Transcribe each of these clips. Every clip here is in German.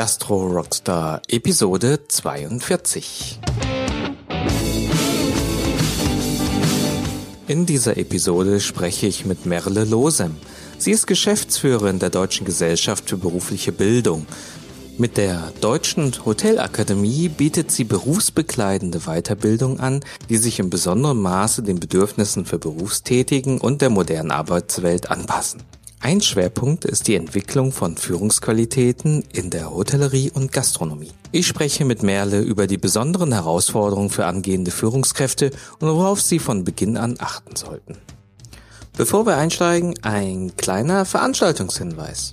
Gastro Rockstar Episode 42. In dieser Episode spreche ich mit Merle Losem. Sie ist Geschäftsführerin der Deutschen Gesellschaft für berufliche Bildung. Mit der Deutschen Hotelakademie bietet sie berufsbekleidende Weiterbildung an, die sich in besonderem Maße den Bedürfnissen für Berufstätigen und der modernen Arbeitswelt anpassen. Ein Schwerpunkt ist die Entwicklung von Führungsqualitäten in der Hotellerie und Gastronomie. Ich spreche mit Merle über die besonderen Herausforderungen für angehende Führungskräfte und worauf sie von Beginn an achten sollten. Bevor wir einsteigen, ein kleiner Veranstaltungshinweis.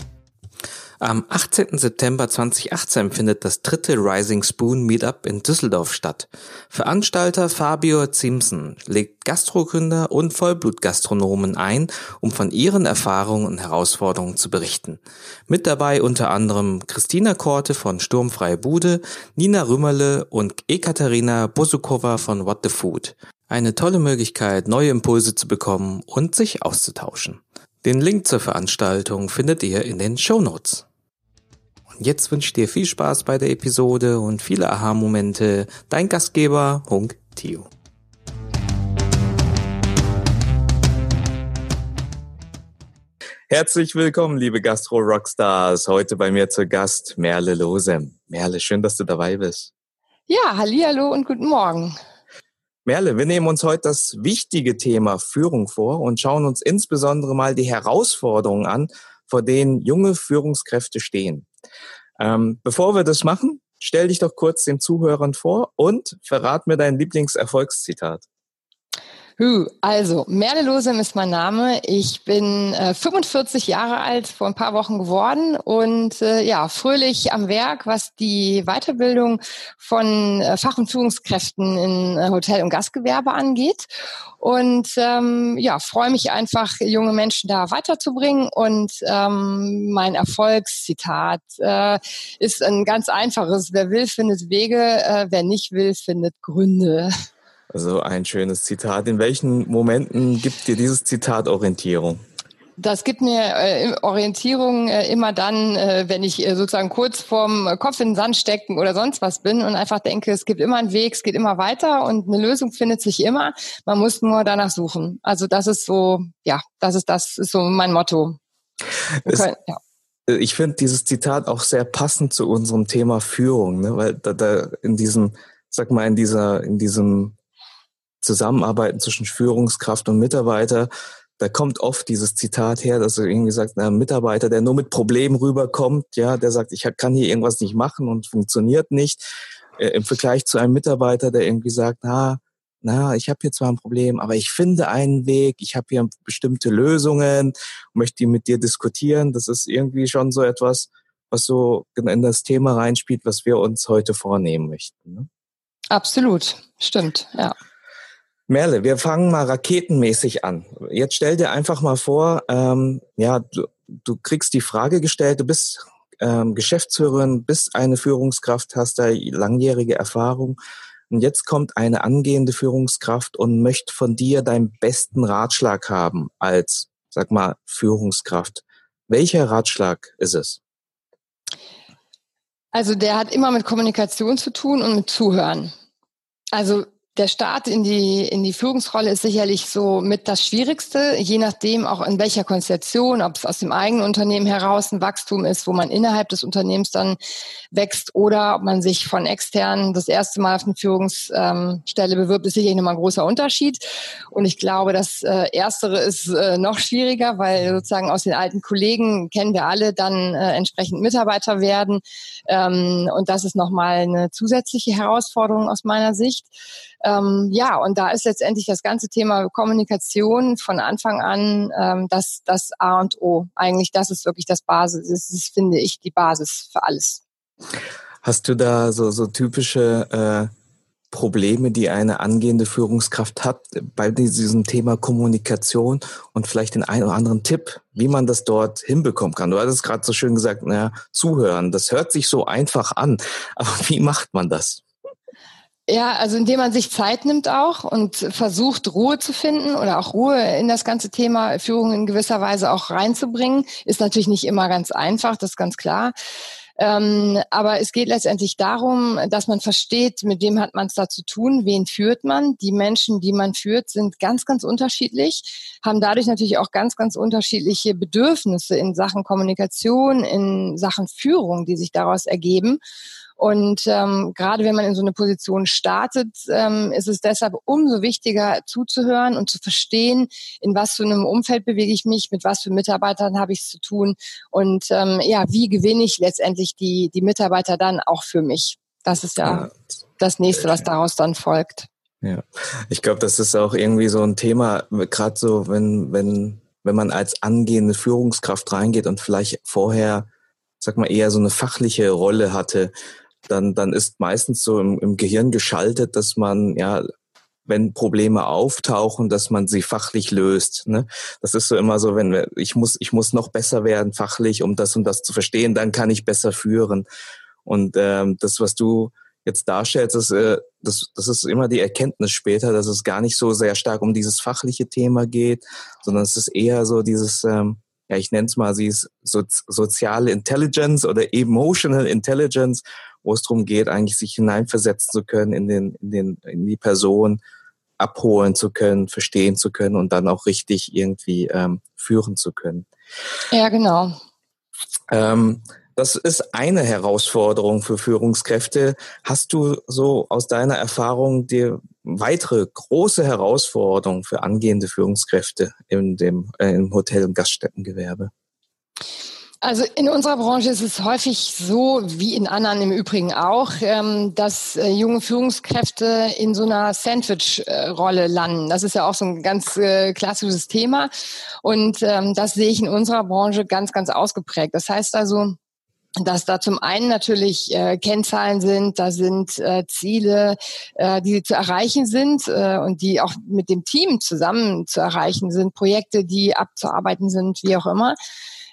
Am 18. September 2018 findet das dritte Rising Spoon Meetup in Düsseldorf statt. Veranstalter Fabio Zimsen legt Gastrogründer und Vollblutgastronomen ein, um von ihren Erfahrungen und Herausforderungen zu berichten. Mit dabei unter anderem Christina Korte von Sturmfreie Bude, Nina Rümmerle und Ekaterina Bosukova von What the Food. Eine tolle Möglichkeit, neue Impulse zu bekommen und sich auszutauschen. Den Link zur Veranstaltung findet ihr in den Show Notes. Jetzt wünsche ich dir viel Spaß bei der Episode und viele Aha-Momente. Dein Gastgeber, Hunk Tio. Herzlich willkommen, liebe Gastro-Rockstars. Heute bei mir zu Gast Merle Losem. Merle, schön, dass du dabei bist. Ja, hallo und guten Morgen. Merle, wir nehmen uns heute das wichtige Thema Führung vor und schauen uns insbesondere mal die Herausforderungen an, vor denen junge Führungskräfte stehen. Ähm, bevor wir das machen, stell dich doch kurz den Zuhörern vor und verrat mir dein Lieblingserfolgszitat. Also, Merle Losem ist mein Name. Ich bin äh, 45 Jahre alt, vor ein paar Wochen geworden und äh, ja, fröhlich am Werk, was die Weiterbildung von äh, Fach- und Führungskräften in äh, Hotel- und Gastgewerbe angeht. Und ähm, ja, freue mich einfach, junge Menschen da weiterzubringen. Und ähm, mein Erfolgszitat äh, ist ein ganz einfaches. Wer will, findet Wege. Äh, wer nicht will, findet Gründe. Also ein schönes Zitat. In welchen Momenten gibt dir dieses Zitat Orientierung? Das gibt mir äh, Orientierung äh, immer dann, äh, wenn ich äh, sozusagen kurz vorm Kopf in den Sand stecken oder sonst was bin und einfach denke, es gibt immer einen Weg, es geht immer weiter und eine Lösung findet sich immer. Man muss nur danach suchen. Also das ist so, ja, das ist das ist so mein Motto. Es, können, ja. Ich finde dieses Zitat auch sehr passend zu unserem Thema Führung, ne? weil da, da in diesem, sag mal, in dieser, in diesem Zusammenarbeiten zwischen Führungskraft und Mitarbeiter, da kommt oft dieses Zitat her, dass irgendwie sagt, ein Mitarbeiter, der nur mit Problemen rüberkommt, ja, der sagt, ich kann hier irgendwas nicht machen und funktioniert nicht, äh, im Vergleich zu einem Mitarbeiter, der irgendwie sagt, na, na, ich habe hier zwar ein Problem, aber ich finde einen Weg, ich habe hier bestimmte Lösungen, möchte die mit dir diskutieren. Das ist irgendwie schon so etwas, was so in das Thema reinspielt, was wir uns heute vornehmen möchten. Ne? Absolut, stimmt, ja. Merle, wir fangen mal raketenmäßig an. Jetzt stell dir einfach mal vor, ähm, ja, du, du kriegst die Frage gestellt, du bist ähm, Geschäftsführerin, bist eine Führungskraft, hast da langjährige Erfahrung. Und jetzt kommt eine angehende Führungskraft und möchte von dir deinen besten Ratschlag haben als, sag mal, Führungskraft. Welcher Ratschlag ist es? Also der hat immer mit Kommunikation zu tun und mit Zuhören. Also der Start in die, in die Führungsrolle ist sicherlich so mit das Schwierigste, je nachdem auch in welcher Konstellation, ob es aus dem eigenen Unternehmen heraus ein Wachstum ist, wo man innerhalb des Unternehmens dann wächst oder ob man sich von extern das erste Mal auf eine Führungsstelle bewirbt, ist sicherlich nochmal ein großer Unterschied. Und ich glaube, das äh, Erstere ist äh, noch schwieriger, weil sozusagen aus den alten Kollegen kennen wir alle dann äh, entsprechend Mitarbeiter werden. Ähm, und das ist nochmal eine zusätzliche Herausforderung aus meiner Sicht. Ähm, ja, und da ist letztendlich das ganze Thema Kommunikation von Anfang an ähm, das, das A und O. Eigentlich, das ist wirklich das Basis, das ist, finde ich, die Basis für alles. Hast du da so, so typische äh, Probleme, die eine angehende Führungskraft hat bei diesem Thema Kommunikation und vielleicht den einen oder anderen Tipp, wie man das dort hinbekommen kann? Du hattest gerade so schön gesagt, naja, zuhören, das hört sich so einfach an, aber wie macht man das? Ja, also indem man sich Zeit nimmt auch und versucht, Ruhe zu finden oder auch Ruhe in das ganze Thema Führung in gewisser Weise auch reinzubringen, ist natürlich nicht immer ganz einfach, das ist ganz klar. Ähm, aber es geht letztendlich darum, dass man versteht, mit wem hat man es da zu tun, wen führt man. Die Menschen, die man führt, sind ganz, ganz unterschiedlich, haben dadurch natürlich auch ganz, ganz unterschiedliche Bedürfnisse in Sachen Kommunikation, in Sachen Führung, die sich daraus ergeben. Und ähm, gerade wenn man in so eine Position startet, ähm, ist es deshalb umso wichtiger zuzuhören und zu verstehen, in was für einem Umfeld bewege ich mich, mit was für Mitarbeitern habe ich es zu tun und ähm, ja, wie gewinne ich letztendlich die, die Mitarbeiter dann auch für mich. Das ist ja, ja das nächste, was daraus dann folgt. Ja, ich glaube, das ist auch irgendwie so ein Thema, gerade so, wenn, wenn, wenn man als angehende Führungskraft reingeht und vielleicht vorher, sag mal, eher so eine fachliche Rolle hatte, dann, dann ist meistens so im, im Gehirn geschaltet, dass man, ja, wenn Probleme auftauchen, dass man sie fachlich löst. Ne? Das ist so immer so, wenn wir, ich muss, ich muss noch besser werden fachlich, um das und das zu verstehen, dann kann ich besser führen. Und ähm, das, was du jetzt darstellst, das, äh, das, das ist immer die Erkenntnis später, dass es gar nicht so sehr stark um dieses fachliche Thema geht, sondern es ist eher so dieses, ähm, ja, ich nenne es mal, sie ist so, soziale Intelligence oder Emotional Intelligence, wo es darum geht, eigentlich sich hineinversetzen zu können in, den, in, den, in die Person, abholen zu können, verstehen zu können und dann auch richtig irgendwie ähm, führen zu können. Ja, genau. Ähm, das ist eine Herausforderung für Führungskräfte. Hast du so aus deiner Erfahrung die weitere große Herausforderung für angehende Führungskräfte in dem, äh, im Hotel- und Gaststättengewerbe? Also in unserer Branche ist es häufig so, wie in anderen im Übrigen auch, ähm, dass äh, junge Führungskräfte in so einer Sandwich-Rolle landen. Das ist ja auch so ein ganz äh, klassisches Thema. Und ähm, das sehe ich in unserer Branche ganz, ganz ausgeprägt. Das heißt also, dass da zum einen natürlich äh, Kennzahlen sind, da sind äh, Ziele, äh, die zu erreichen sind äh, und die auch mit dem Team zusammen zu erreichen sind, Projekte, die abzuarbeiten sind, wie auch immer.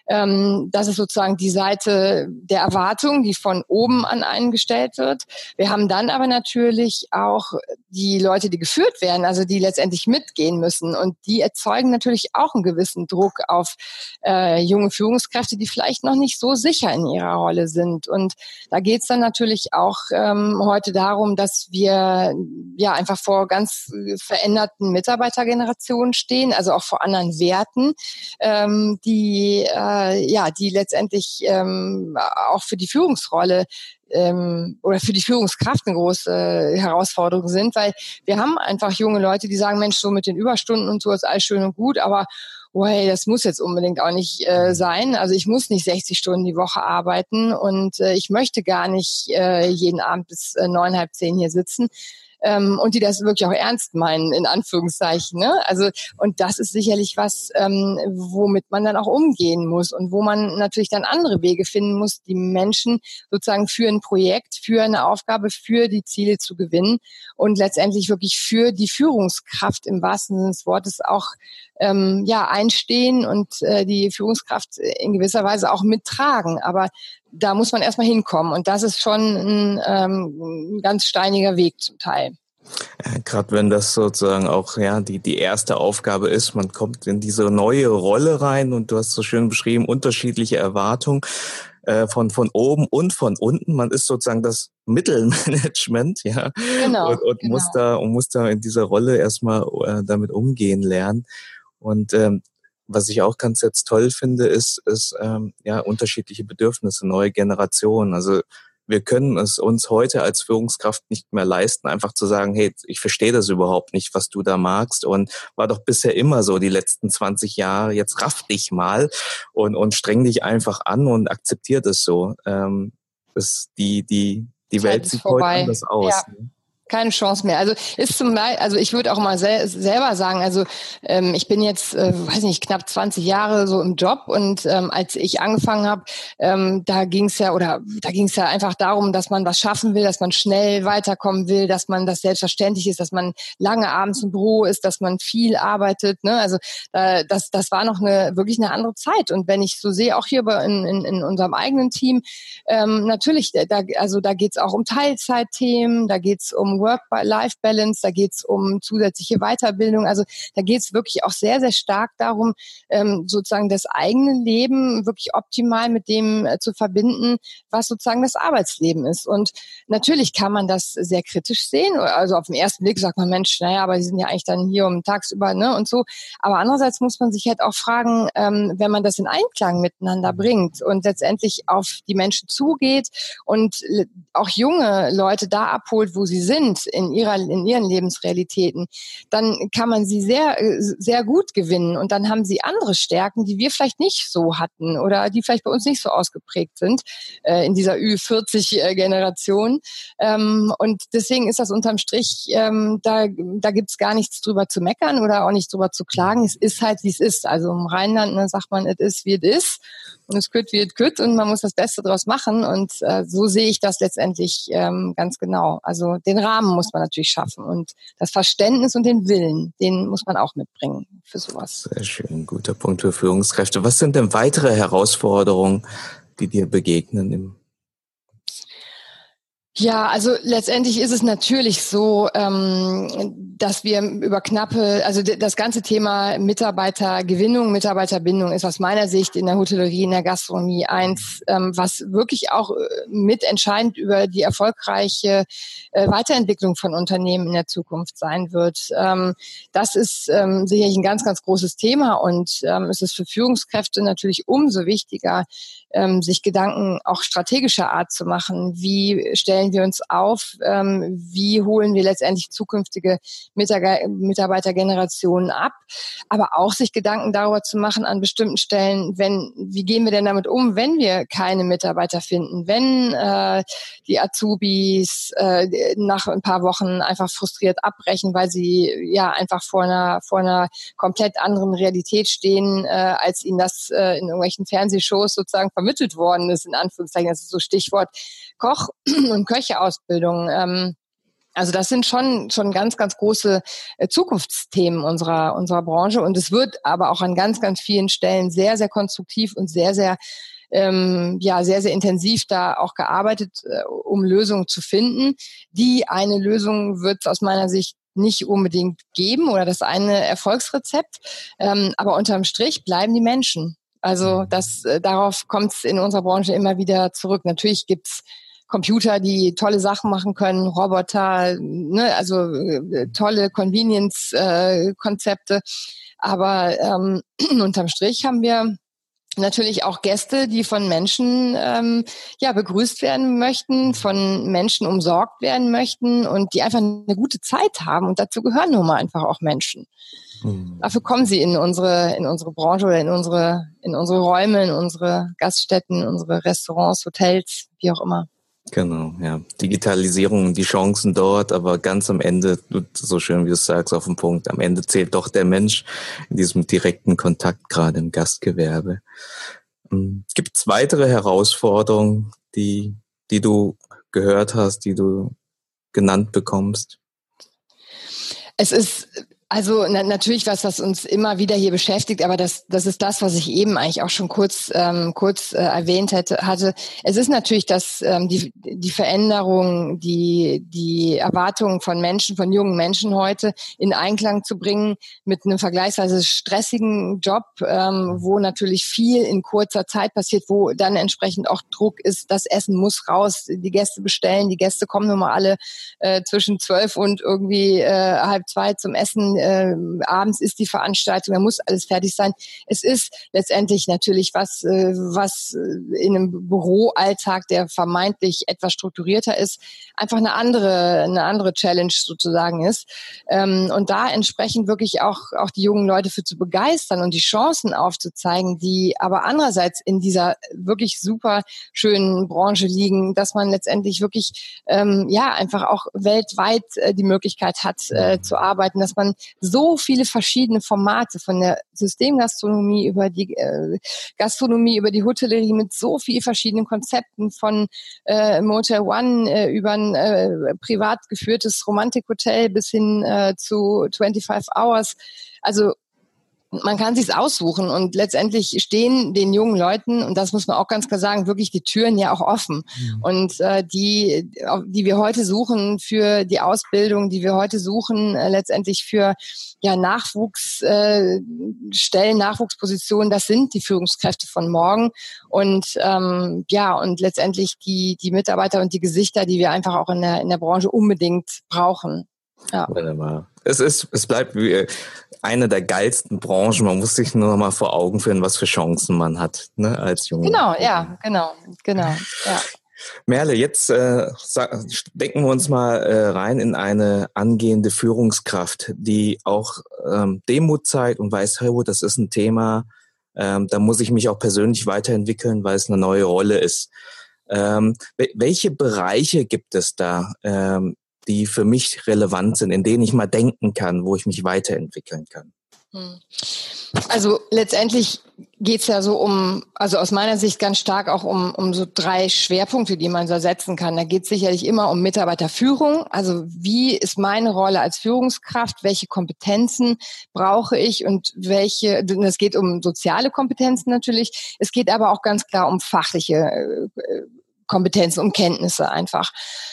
Ähm, das ist sozusagen die Seite der Erwartung, die von oben an einen gestellt wird. Wir haben dann aber natürlich auch die Leute, die geführt werden, also die letztendlich mitgehen müssen. Und die erzeugen natürlich auch einen gewissen Druck auf äh, junge Führungskräfte, die vielleicht noch nicht so sicher in ihrer Rolle sind. Und da geht es dann natürlich auch ähm, heute darum, dass wir ja einfach vor ganz veränderten Mitarbeitergenerationen stehen, also auch vor anderen Werten, ähm, die äh, äh, ja, die letztendlich ähm, auch für die Führungsrolle ähm, oder für die Führungskraft eine große Herausforderung sind, weil wir haben einfach junge Leute, die sagen, Mensch, so mit den Überstunden und so ist alles schön und gut, aber oh hey, das muss jetzt unbedingt auch nicht äh, sein. Also ich muss nicht 60 Stunden die Woche arbeiten und äh, ich möchte gar nicht äh, jeden Abend bis äh, neun, halb zehn hier sitzen ähm, und die das wirklich auch ernst meinen, in Anführungszeichen. Ne? Also, und das ist sicherlich was, ähm, womit man dann auch umgehen muss und wo man natürlich dann andere Wege finden muss, die Menschen sozusagen für ein Projekt, für eine Aufgabe, für die Ziele zu gewinnen und letztendlich wirklich für die Führungskraft im wahrsten Sinne des Wortes auch ähm, ja einstehen und äh, die Führungskraft in gewisser Weise auch mittragen. Aber da muss man erstmal hinkommen. Und das ist schon ein, ähm, ein ganz steiniger Weg zum Teil. Ja, Gerade wenn das sozusagen auch ja die die erste Aufgabe ist, man kommt in diese neue Rolle rein und du hast so schön beschrieben unterschiedliche Erwartungen äh, von von oben und von unten. Man ist sozusagen das Mittelmanagement, ja, genau, und, und genau. muss da und muss da in dieser Rolle erstmal äh, damit umgehen lernen. Und ähm, was ich auch ganz jetzt toll finde, ist, ist ähm, ja unterschiedliche Bedürfnisse, neue Generationen. Also wir können es uns heute als Führungskraft nicht mehr leisten, einfach zu sagen, hey, ich verstehe das überhaupt nicht, was du da magst und war doch bisher immer so die letzten 20 Jahre, jetzt raff dich mal und, und streng dich einfach an und akzeptier das so. Ähm, das, die, die, die Welt sieht vorbei. heute anders aus. Ja. Ne? Keine Chance mehr. Also ist zum Beispiel, also ich würde auch mal sel selber sagen, also ähm, ich bin jetzt, äh, weiß nicht, knapp 20 Jahre so im Job und ähm, als ich angefangen habe, ähm, da ging es ja oder da ging es ja einfach darum, dass man was schaffen will, dass man schnell weiterkommen will, dass man das selbstverständlich ist, dass man lange abends im Büro ist, dass man viel arbeitet. Ne? Also äh, das, das war noch eine wirklich eine andere Zeit. Und wenn ich so sehe, auch hier bei, in, in, in unserem eigenen Team, ähm, natürlich, da, also da geht's auch um Teilzeitthemen, da geht's um um Work-Life-Balance, da geht es um zusätzliche Weiterbildung. Also da geht es wirklich auch sehr, sehr stark darum, ähm, sozusagen das eigene Leben wirklich optimal mit dem äh, zu verbinden, was sozusagen das Arbeitsleben ist. Und natürlich kann man das sehr kritisch sehen. Also auf den ersten Blick sagt man, Mensch, naja, aber die sind ja eigentlich dann hier um tagsüber, ne, und so. Aber andererseits muss man sich halt auch fragen, ähm, wenn man das in Einklang miteinander bringt und letztendlich auf die Menschen zugeht und auch junge Leute da abholt, wo sie sind in ihrer in ihren Lebensrealitäten, dann kann man sie sehr sehr gut gewinnen und dann haben sie andere Stärken, die wir vielleicht nicht so hatten oder die vielleicht bei uns nicht so ausgeprägt sind äh, in dieser Ü40 Generation ähm, und deswegen ist das unterm Strich ähm, da da gibt's gar nichts drüber zu meckern oder auch nicht drüber zu klagen. Es ist halt wie es ist. Also im Rheinland ne, sagt man, es ist wie es ist und es kütt wie es kütt und man muss das Beste draus machen und äh, so sehe ich das letztendlich ähm, ganz genau. Also den Rahmen muss man natürlich schaffen und das Verständnis und den Willen, den muss man auch mitbringen für sowas. Sehr schön, guter Punkt für Führungskräfte. Was sind denn weitere Herausforderungen, die dir begegnen im ja, also letztendlich ist es natürlich so, ähm, dass wir über knappe, also das ganze Thema Mitarbeitergewinnung, Mitarbeiterbindung ist aus meiner Sicht in der Hotellerie, in der Gastronomie eins, ähm, was wirklich auch äh, mitentscheidend über die erfolgreiche äh, Weiterentwicklung von Unternehmen in der Zukunft sein wird. Ähm, das ist sicherlich ein ganz, ganz großes Thema und es ist für Führungskräfte natürlich umso wichtiger, sich Gedanken auch strategischer Art zu machen. Wie stellen stellen wir uns auf, ähm, wie holen wir letztendlich zukünftige Mitarbeitergenerationen ab, aber auch sich Gedanken darüber zu machen an bestimmten Stellen, wenn, wie gehen wir denn damit um, wenn wir keine Mitarbeiter finden, wenn äh, die Azubis äh, nach ein paar Wochen einfach frustriert abbrechen, weil sie ja einfach vor einer, vor einer komplett anderen Realität stehen, äh, als ihnen das äh, in irgendwelchen Fernsehshows sozusagen vermittelt worden ist, in Anführungszeichen. Das ist so Stichwort Koch und Köcheausbildung. Ähm, also das sind schon schon ganz ganz große äh, Zukunftsthemen unserer unserer Branche und es wird aber auch an ganz ganz vielen Stellen sehr sehr konstruktiv und sehr sehr ähm, ja sehr sehr intensiv da auch gearbeitet, äh, um Lösungen zu finden. Die eine Lösung wird aus meiner Sicht nicht unbedingt geben oder das eine Erfolgsrezept, ähm, aber unterm Strich bleiben die Menschen. Also das äh, darauf kommt es in unserer Branche immer wieder zurück. Natürlich gibt's Computer, die tolle Sachen machen können, Roboter, ne, also äh, tolle Convenience-Konzepte. Äh, Aber ähm, unterm Strich haben wir natürlich auch Gäste, die von Menschen ähm, ja begrüßt werden möchten, von Menschen umsorgt werden möchten und die einfach eine gute Zeit haben. Und dazu gehören nun mal einfach auch Menschen. Mhm. Dafür kommen sie in unsere in unsere Branche oder in unsere in unsere Räume, in unsere Gaststätten, unsere Restaurants, Hotels, wie auch immer. Genau, ja. Digitalisierung, die Chancen dort, aber ganz am Ende, so schön wie du es sagst, auf den Punkt, am Ende zählt doch der Mensch in diesem direkten Kontakt, gerade im Gastgewerbe. Ähm, Gibt es weitere Herausforderungen, die, die du gehört hast, die du genannt bekommst? Es ist also na, natürlich was, was uns immer wieder hier beschäftigt, aber das, das ist das, was ich eben eigentlich auch schon kurz, ähm, kurz äh, erwähnt hätte, hatte. Es ist natürlich dass ähm, die, die Veränderung, die, die Erwartungen von Menschen, von jungen Menschen heute in Einklang zu bringen mit einem vergleichsweise stressigen Job, ähm, wo natürlich viel in kurzer Zeit passiert, wo dann entsprechend auch Druck ist, das Essen muss raus, die Gäste bestellen, die Gäste kommen nun mal alle äh, zwischen zwölf und irgendwie äh, halb zwei zum Essen äh, abends ist die Veranstaltung, da muss alles fertig sein. Es ist letztendlich natürlich was, äh, was äh, in einem Büroalltag, der vermeintlich etwas strukturierter ist, einfach eine andere, eine andere Challenge sozusagen ist. Ähm, und da entsprechend wirklich auch, auch die jungen Leute für zu begeistern und die Chancen aufzuzeigen, die aber andererseits in dieser wirklich super schönen Branche liegen, dass man letztendlich wirklich ähm, ja einfach auch weltweit äh, die Möglichkeit hat äh, zu arbeiten, dass man so viele verschiedene Formate von der Systemgastronomie über die äh, Gastronomie, über die Hotellerie mit so vielen verschiedenen Konzepten von äh, Motel One äh, über ein äh, privat geführtes Romantikhotel bis hin äh, zu 25 Hours. Also man kann sich's aussuchen und letztendlich stehen den jungen Leuten und das muss man auch ganz klar sagen wirklich die Türen ja auch offen mhm. und äh, die die wir heute suchen für die Ausbildung die wir heute suchen äh, letztendlich für ja Nachwuchsstellen äh, Nachwuchspositionen das sind die Führungskräfte von morgen und ähm, ja und letztendlich die die Mitarbeiter und die Gesichter die wir einfach auch in der in der Branche unbedingt brauchen ja. Wunderbar. Es ist, es bleibt wie eine der geilsten Branchen. Man muss sich nur noch mal vor Augen führen, was für Chancen man hat, ne, als Junge. Genau, ja, genau, genau, ja. Merle, jetzt äh, denken wir uns mal äh, rein in eine angehende Führungskraft, die auch ähm, Demut zeigt und weiß, hey, das ist ein Thema, ähm, da muss ich mich auch persönlich weiterentwickeln, weil es eine neue Rolle ist. Ähm, welche Bereiche gibt es da, ähm, die für mich relevant sind, in denen ich mal denken kann, wo ich mich weiterentwickeln kann? Hm. Also letztendlich geht's ja so um, also aus meiner Sicht ganz stark auch um, um so drei Schwerpunkte, die man so setzen kann. Da geht sicherlich immer um Mitarbeiterführung. Also wie ist meine Rolle als Führungskraft? Welche Kompetenzen brauche ich und welche, es geht um soziale Kompetenzen natürlich. Es geht aber auch ganz klar um fachliche äh, Kompetenzen und Kenntnisse einfach.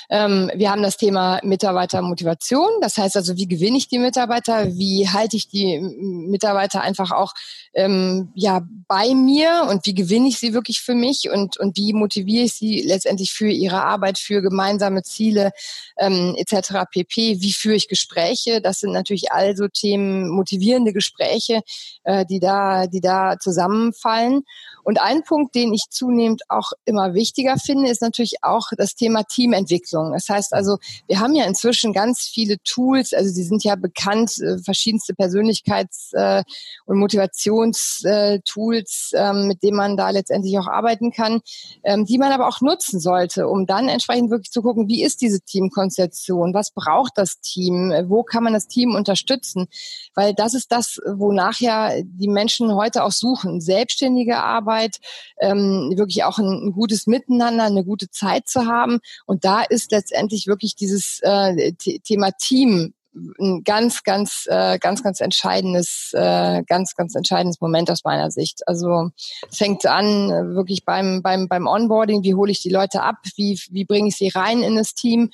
Ähm, wir haben das Thema Mitarbeitermotivation. Das heißt also, wie gewinne ich die Mitarbeiter? Wie halte ich die Mitarbeiter einfach auch ähm, ja bei mir und wie gewinne ich sie wirklich für mich und und wie motiviere ich sie letztendlich für ihre Arbeit, für gemeinsame Ziele ähm, etc. pp. Wie führe ich Gespräche? Das sind natürlich also Themen motivierende Gespräche, äh, die da die da zusammenfallen. Und ein Punkt, den ich zunehmend auch immer wichtiger finde, ist natürlich auch das Thema Teamentwicklung. Das heißt also, wir haben ja inzwischen ganz viele Tools, also die sind ja bekannt, äh, verschiedenste Persönlichkeits- äh, und Motivationstools, ähm, mit denen man da letztendlich auch arbeiten kann, ähm, die man aber auch nutzen sollte, um dann entsprechend wirklich zu gucken, wie ist diese Teamkonstellation, was braucht das Team, wo kann man das Team unterstützen, weil das ist das, wonach ja die Menschen heute auch suchen, selbstständige Arbeit, Zusammenarbeit, ähm, wirklich auch ein, ein, gutes Miteinander, eine gute Zeit zu haben. Und da ist letztendlich wirklich dieses äh, Thema Team ein ganz, ganz, äh, ganz, ganz entscheidendes, äh, ganz, ganz entscheidendes Moment aus meiner Sicht. Also es fängt an äh, wirklich beim, beim, beim Onboarding, wie hole ich die Leute ab, wie, wie bringe ich sie rein in das Team.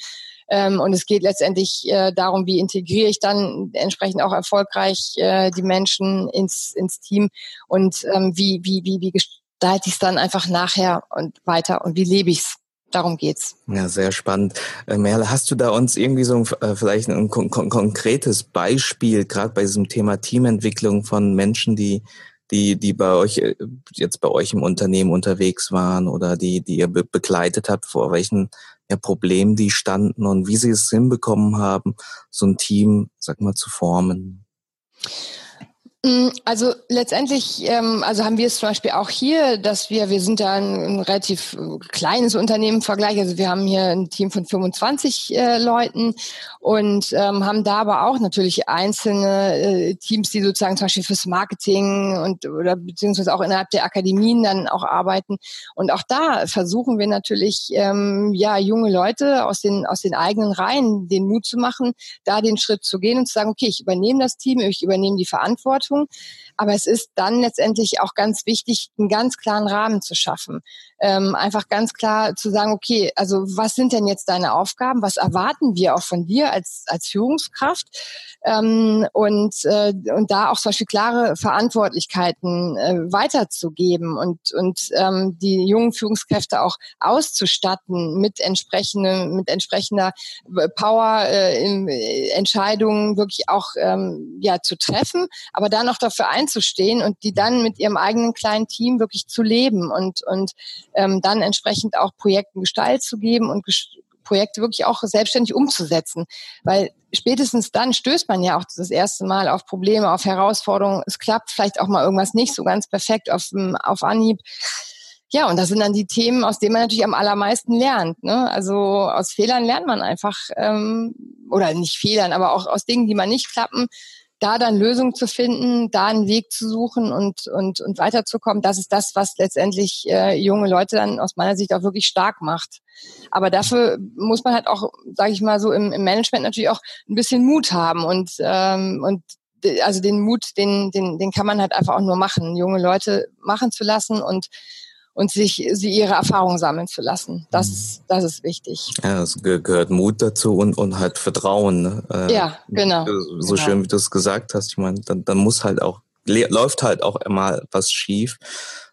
Ähm, und es geht letztendlich äh, darum, wie integriere ich dann entsprechend auch erfolgreich äh, die Menschen ins, ins Team und ähm, wie, wie, wie, wie gestalte ich es dann einfach nachher und weiter und wie lebe ich es darum geht's. Ja, sehr spannend. Äh, Merle, hast du da uns irgendwie so ein, äh, vielleicht ein kon kon konkretes Beispiel, gerade bei diesem Thema Teamentwicklung von Menschen, die die die bei euch äh, jetzt bei euch im Unternehmen unterwegs waren oder die die ihr be begleitet habt, vor welchen ja, Problemen die standen und wie sie es hinbekommen haben, so ein Team, sag mal, zu formen? Mm, also letztendlich, ähm, also haben wir es zum Beispiel auch hier, dass wir, wir sind ja ein, relativ äh, kleines Unternehmen im Vergleich, also wir haben hier ein Team von 25 äh, Leuten und ähm, haben da aber auch natürlich einzelne äh, Teams, die sozusagen zum Beispiel fürs Marketing und oder beziehungsweise auch innerhalb der Akademien dann auch arbeiten. Und auch da versuchen wir natürlich, ähm, ja, junge Leute aus den aus den eigenen Reihen den Mut zu machen, da den Schritt zu gehen und zu sagen, okay, ich übernehme das Team, ich übernehme die Verantwortung Verantwortung. Aber es ist dann letztendlich auch ganz wichtig, einen ganz klaren Rahmen zu schaffen. Ähm, einfach ganz klar zu sagen, okay, also was sind denn jetzt deine Aufgaben? Was erwarten wir auch von dir als, als Führungskraft? Ähm, und, äh, und da auch zum Beispiel klare Verantwortlichkeiten äh, weiterzugeben und, und ähm, die jungen Führungskräfte auch auszustatten mit entsprechenden, mit entsprechender Power äh, in, äh, Entscheidungen wirklich auch ähm, ja zu treffen, aber dann auch dafür einzustehen und die dann mit ihrem eigenen kleinen Team wirklich zu leben und, und ähm, dann entsprechend auch Projekten Gestalt zu geben und Projekte wirklich auch selbstständig umzusetzen. Weil spätestens dann stößt man ja auch das erste Mal auf Probleme, auf Herausforderungen. Es klappt vielleicht auch mal irgendwas nicht so ganz perfekt auf, auf Anhieb. Ja, und das sind dann die Themen, aus denen man natürlich am allermeisten lernt. Ne? Also aus Fehlern lernt man einfach, ähm, oder nicht Fehlern, aber auch aus Dingen, die man nicht klappen, da dann Lösungen zu finden, da einen Weg zu suchen und, und, und weiterzukommen, das ist das, was letztendlich äh, junge Leute dann aus meiner Sicht auch wirklich stark macht. Aber dafür muss man halt auch, sage ich mal so, im, im Management natürlich auch ein bisschen Mut haben und, ähm, und also den Mut, den, den, den kann man halt einfach auch nur machen, junge Leute machen zu lassen und und sich sie ihre Erfahrungen sammeln zu lassen. Das, mhm. das ist wichtig. Ja, es gehört Mut dazu und, und halt Vertrauen. Ne? Äh, ja, genau. So genau. schön, wie du es gesagt hast. Ich meine, dann, dann muss halt auch, läuft halt auch immer was schief.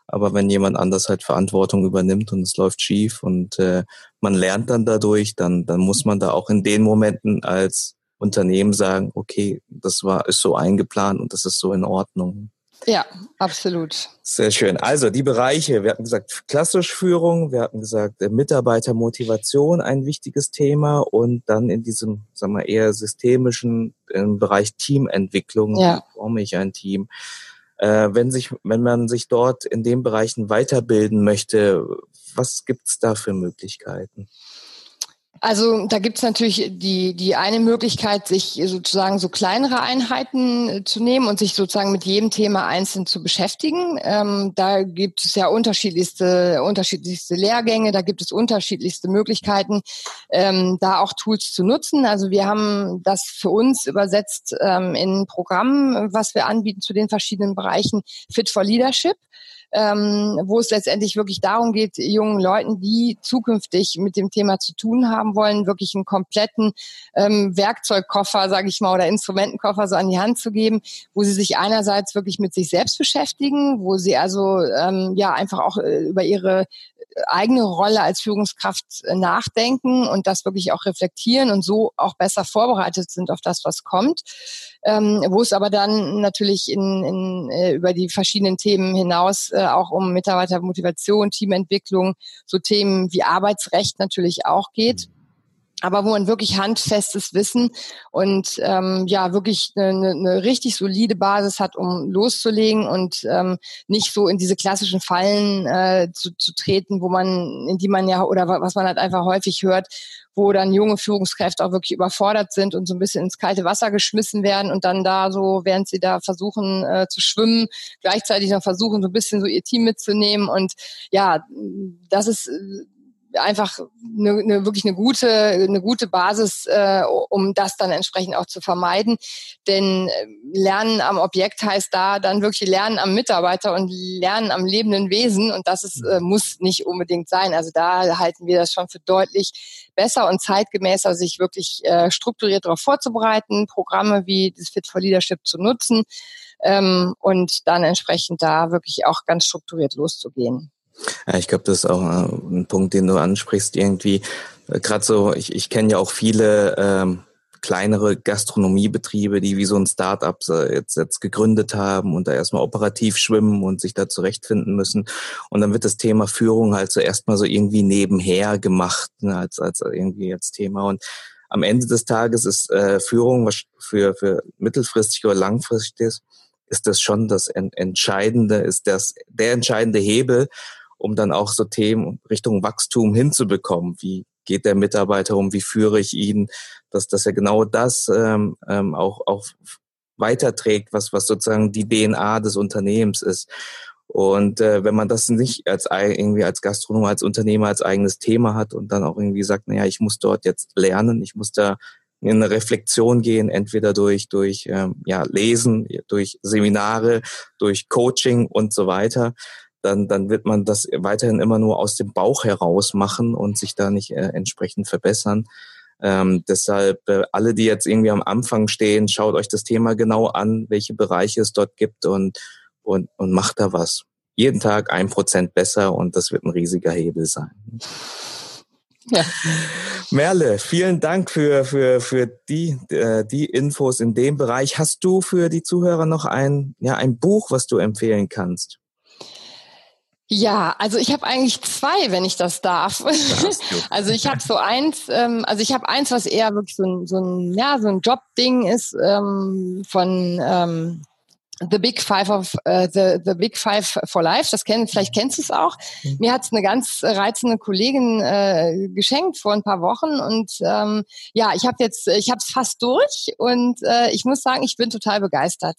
Aber wenn jemand anders halt Verantwortung übernimmt und es läuft schief und äh, man lernt dann dadurch, dann, dann muss man da auch in den Momenten als Unternehmen sagen, okay, das war, ist so eingeplant und das ist so in Ordnung. Ja, absolut. Sehr schön. Also die Bereiche, wir hatten gesagt, klassisch Führung, wir hatten gesagt, äh, Mitarbeitermotivation, ein wichtiges Thema und dann in diesem, sagen wir, eher systemischen im Bereich Teamentwicklung, ja. wie forme ich ein Team. Äh, wenn sich, wenn man sich dort in den Bereichen weiterbilden möchte, was gibt's da für Möglichkeiten? Also da gibt's natürlich die, die eine Möglichkeit, sich sozusagen so kleinere Einheiten äh, zu nehmen und sich sozusagen mit jedem Thema einzeln zu beschäftigen. Ähm, da gibt es ja unterschiedlichste, unterschiedlichste Lehrgänge, da gibt es unterschiedlichste Möglichkeiten, ähm, da auch Tools zu nutzen. Also wir haben das für uns übersetzt ähm, in ein Programm, was wir anbieten zu den verschiedenen Bereichen Fit for Leadership ähm, wo es letztendlich wirklich darum geht, jungen Leuten, die zukünftig mit dem Thema zu tun haben wollen, wirklich einen kompletten ähm, Werkzeugkoffer, sage ich mal, oder Instrumentenkoffer so an die Hand zu geben, wo sie sich einerseits wirklich mit sich selbst beschäftigen, wo sie also ähm, ja einfach auch äh, über ihre eigene Rolle als Führungskraft äh, nachdenken und das wirklich auch reflektieren und so auch besser vorbereitet sind auf das, was kommt. Ähm, wo es aber dann natürlich in, in, äh, über die verschiedenen Themen hinaus äh, auch um Mitarbeitermotivation, Teamentwicklung, so Themen wie Arbeitsrecht natürlich auch geht aber wo man wirklich handfestes Wissen und ähm, ja wirklich eine, eine richtig solide Basis hat, um loszulegen und ähm, nicht so in diese klassischen Fallen äh, zu, zu treten, wo man, in die man ja oder was man halt einfach häufig hört, wo dann junge Führungskräfte auch wirklich überfordert sind und so ein bisschen ins kalte Wasser geschmissen werden und dann da so, während sie da versuchen äh, zu schwimmen, gleichzeitig noch versuchen, so ein bisschen so ihr Team mitzunehmen. Und ja, das ist einfach eine, eine, wirklich eine gute, eine gute Basis, äh, um das dann entsprechend auch zu vermeiden. Denn äh, Lernen am Objekt heißt da dann wirklich Lernen am Mitarbeiter und Lernen am lebenden Wesen. Und das ist, äh, muss nicht unbedingt sein. Also da halten wir das schon für deutlich besser und zeitgemäßer, sich wirklich äh, strukturiert darauf vorzubereiten, Programme wie das Fit for Leadership zu nutzen ähm, und dann entsprechend da wirklich auch ganz strukturiert loszugehen. Ja, ich glaube, das ist auch äh, ein Punkt, den du ansprichst. Irgendwie, äh, gerade so, ich, ich kenne ja auch viele ähm, kleinere Gastronomiebetriebe, die wie so ein Start-up jetzt, jetzt gegründet haben und da erstmal operativ schwimmen und sich da zurechtfinden müssen. Und dann wird das Thema Führung halt so erstmal so irgendwie nebenher gemacht, ne, als, als irgendwie jetzt Thema. Und am Ende des Tages ist äh, Führung was für, für mittelfristig oder langfristig ist, ist das schon das Entscheidende, ist das der entscheidende Hebel um dann auch so Themen Richtung Wachstum hinzubekommen. Wie geht der Mitarbeiter um? Wie führe ich ihn? Dass, dass er genau das ähm, ähm, auch, auch weiterträgt, was, was sozusagen die DNA des Unternehmens ist. Und äh, wenn man das nicht als irgendwie als Gastronom, als Unternehmer als eigenes Thema hat und dann auch irgendwie sagt, naja, ich muss dort jetzt lernen, ich muss da in eine Reflexion gehen, entweder durch durch ähm, ja Lesen, durch Seminare, durch Coaching und so weiter, dann, dann wird man das weiterhin immer nur aus dem Bauch heraus machen und sich da nicht äh, entsprechend verbessern. Ähm, deshalb äh, alle, die jetzt irgendwie am Anfang stehen, schaut euch das Thema genau an, welche Bereiche es dort gibt und, und, und macht da was. Jeden Tag ein Prozent besser und das wird ein riesiger Hebel sein. Ja. Merle, vielen Dank für, für, für die, äh, die Infos in dem Bereich. Hast du für die Zuhörer noch ein, ja, ein Buch, was du empfehlen kannst? Ja, also ich habe eigentlich zwei, wenn ich das darf. also ich habe so eins, ähm, also ich habe eins, was eher wirklich so ein, so ein, ja, so ein Jobding ist ähm, von ähm, The Big Five of uh, the, the Big Five for Life. Das kennen, vielleicht kennst du es auch. Mhm. Mir hat es eine ganz reizende Kollegin äh, geschenkt vor ein paar Wochen und ähm, ja, ich habe jetzt, ich habe es fast durch und äh, ich muss sagen, ich bin total begeistert.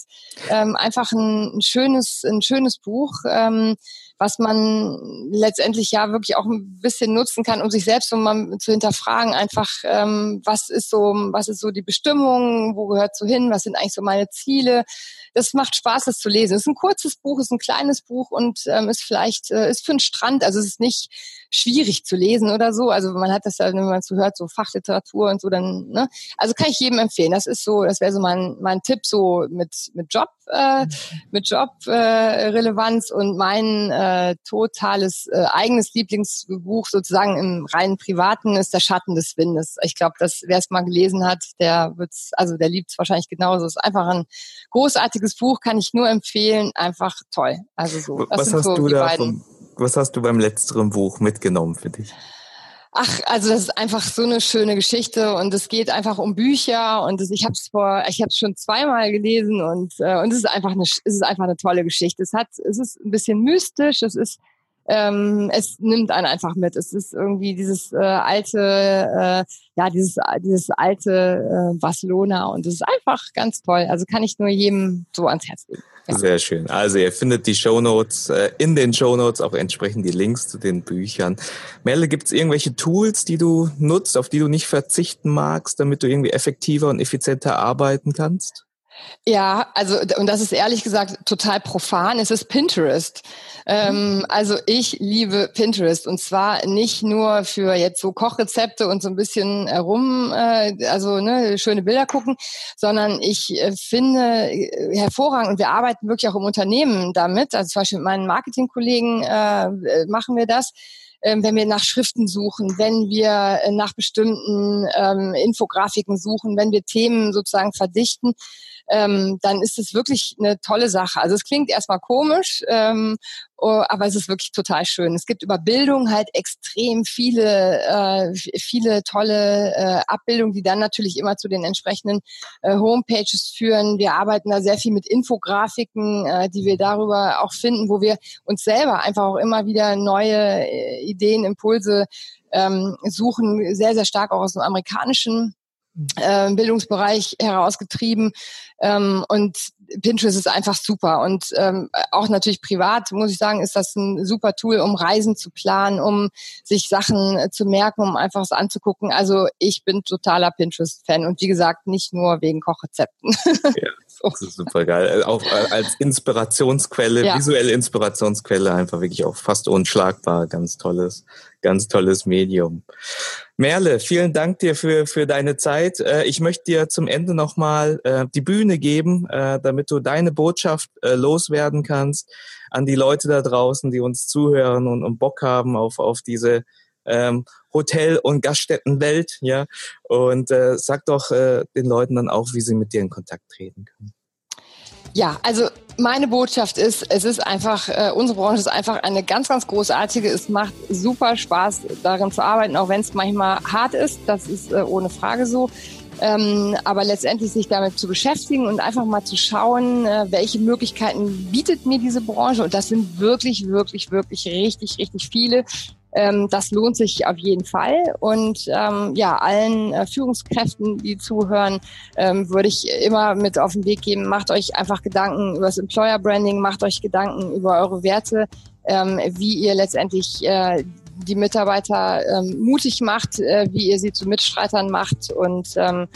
Ähm, einfach ein, ein schönes, ein schönes Buch. Ähm, was man letztendlich ja wirklich auch ein bisschen nutzen kann, um sich selbst so mal zu hinterfragen, einfach, ähm, was ist so, was ist so die Bestimmung, wo gehört so hin, was sind eigentlich so meine Ziele. Das macht Spaß, das zu lesen. Es ist ein kurzes Buch, es ist ein kleines Buch und ähm, ist vielleicht, äh, ist für einen Strand, also es ist nicht schwierig zu lesen oder so. Also man hat das ja, wenn man so hört, so Fachliteratur und so, dann, ne? Also kann ich jedem empfehlen. Das ist so, das wäre so mein, mein Tipp so mit, mit Job, äh, mit Jobrelevanz äh, und mein äh, totales äh, eigenes Lieblingsbuch sozusagen im reinen Privaten ist Der Schatten des Windes. Ich glaube, dass wer es mal gelesen hat, der wird's, also der liebt es wahrscheinlich genauso. Es ist einfach ein großartiges Buch, kann ich nur empfehlen. Einfach toll. Also so. Das Was hast so du da vom, was hast du beim letzteren Buch mitgenommen für dich? Ach, also das ist einfach so eine schöne Geschichte und es geht einfach um Bücher und das, ich habe es vor, ich habe schon zweimal gelesen und äh, und es ist einfach eine, es ist einfach eine tolle Geschichte. Es hat, es ist ein bisschen mystisch, es ist ähm, es nimmt einen einfach mit. Es ist irgendwie dieses äh, alte, äh, ja, dieses, dieses alte äh, Barcelona und es ist einfach ganz toll. Also kann ich nur jedem so ans Herz legen. Ja. Sehr schön. Also ihr findet die Show Notes äh, in den Show Notes auch entsprechend die Links zu den Büchern. Merle, gibt es irgendwelche Tools, die du nutzt, auf die du nicht verzichten magst, damit du irgendwie effektiver und effizienter arbeiten kannst? Ja, also und das ist ehrlich gesagt total profan. Es ist Pinterest. Ähm, mhm. also ich liebe Pinterest und zwar nicht nur für jetzt so Kochrezepte und so ein bisschen herum, äh, also ne, schöne Bilder gucken, sondern ich äh, finde äh, hervorragend und wir arbeiten wirklich auch im Unternehmen damit. Also zum Beispiel mit meinen Marketingkollegen äh, äh machen wir das ähm, wenn wir nach Schriften suchen, wenn wir äh, nach bestimmten ähm, Infografiken suchen, wenn wir Themen sozusagen verdichten, ähm, dann ist es wirklich eine tolle Sache. Also es klingt erstmal komisch, ähm, oh, aber es ist wirklich total schön. Es gibt über Bildung halt extrem viele, äh, viele tolle äh, Abbildungen, die dann natürlich immer zu den entsprechenden äh, Homepages führen. Wir arbeiten da sehr viel mit Infografiken, äh, die wir darüber auch finden, wo wir uns selber einfach auch immer wieder neue äh, Ideen, Impulse ähm, suchen, sehr, sehr stark auch aus dem amerikanischen äh, Bildungsbereich herausgetrieben. Ähm, und Pinterest ist einfach super. Und ähm, auch natürlich privat, muss ich sagen, ist das ein super Tool, um Reisen zu planen, um sich Sachen äh, zu merken, um einfach es anzugucken. Also ich bin totaler Pinterest-Fan und wie gesagt, nicht nur wegen Kochrezepten. Ja, das ist super geil. Äh, auch äh, als Inspirationsquelle, ja. visuelle Inspirationsquelle, einfach wirklich auch fast unschlagbar. Ganz tolles, ganz tolles Medium. Merle, vielen Dank dir für, für deine Zeit. Ich möchte dir zum Ende nochmal die Bühne geben, damit du deine Botschaft loswerden kannst an die Leute da draußen, die uns zuhören und, und Bock haben auf, auf diese ähm, Hotel- und Gaststättenwelt, ja. Und äh, sag doch äh, den Leuten dann auch, wie sie mit dir in Kontakt treten können. Ja, also meine Botschaft ist, es ist einfach, äh, unsere Branche ist einfach eine ganz, ganz großartige. Es macht super Spaß, darin zu arbeiten, auch wenn es manchmal hart ist. Das ist äh, ohne Frage so. Ähm, aber letztendlich sich damit zu beschäftigen und einfach mal zu schauen, äh, welche Möglichkeiten bietet mir diese Branche. Und das sind wirklich, wirklich, wirklich richtig, richtig viele. Ähm, das lohnt sich auf jeden Fall. Und ähm, ja, allen äh, Führungskräften, die zuhören, ähm, würde ich immer mit auf den Weg geben, macht euch einfach Gedanken über das Employer Branding, macht euch Gedanken über eure Werte, ähm, wie ihr letztendlich äh, die Mitarbeiter ähm, mutig macht, äh, wie ihr sie zu Mitstreitern macht und ähm,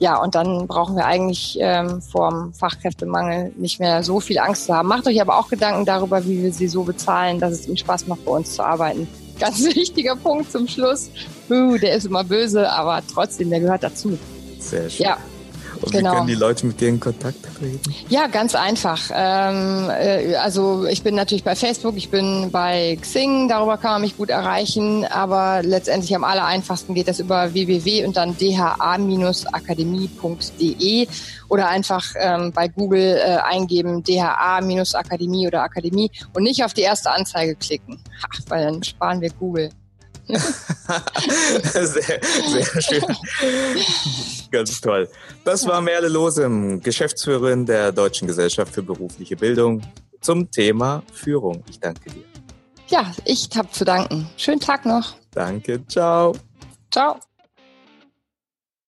ja, und dann brauchen wir eigentlich ähm, vor Fachkräftemangel nicht mehr so viel Angst zu haben. Macht euch aber auch Gedanken darüber, wie wir sie so bezahlen, dass es ihnen Spaß macht, bei uns zu arbeiten ganz wichtiger Punkt zum Schluss. Uh, der ist immer böse, aber trotzdem, der gehört dazu. Sehr schön. Ja. Und genau. wie können die Leute mit dir in Kontakt treten? Ja, ganz einfach. Ähm, äh, also ich bin natürlich bei Facebook, ich bin bei Xing, darüber kann man mich gut erreichen, aber letztendlich am aller einfachsten geht das über www und dann dha-akademie.de oder einfach ähm, bei Google äh, eingeben dha-akademie oder Akademie und nicht auf die erste Anzeige klicken, ha, weil dann sparen wir Google. sehr, sehr schön. Ganz toll. Das war Merle Losem, Geschäftsführerin der Deutschen Gesellschaft für berufliche Bildung zum Thema Führung. Ich danke dir. Ja, ich habe zu danken. Schönen Tag noch. Danke. Ciao. Ciao.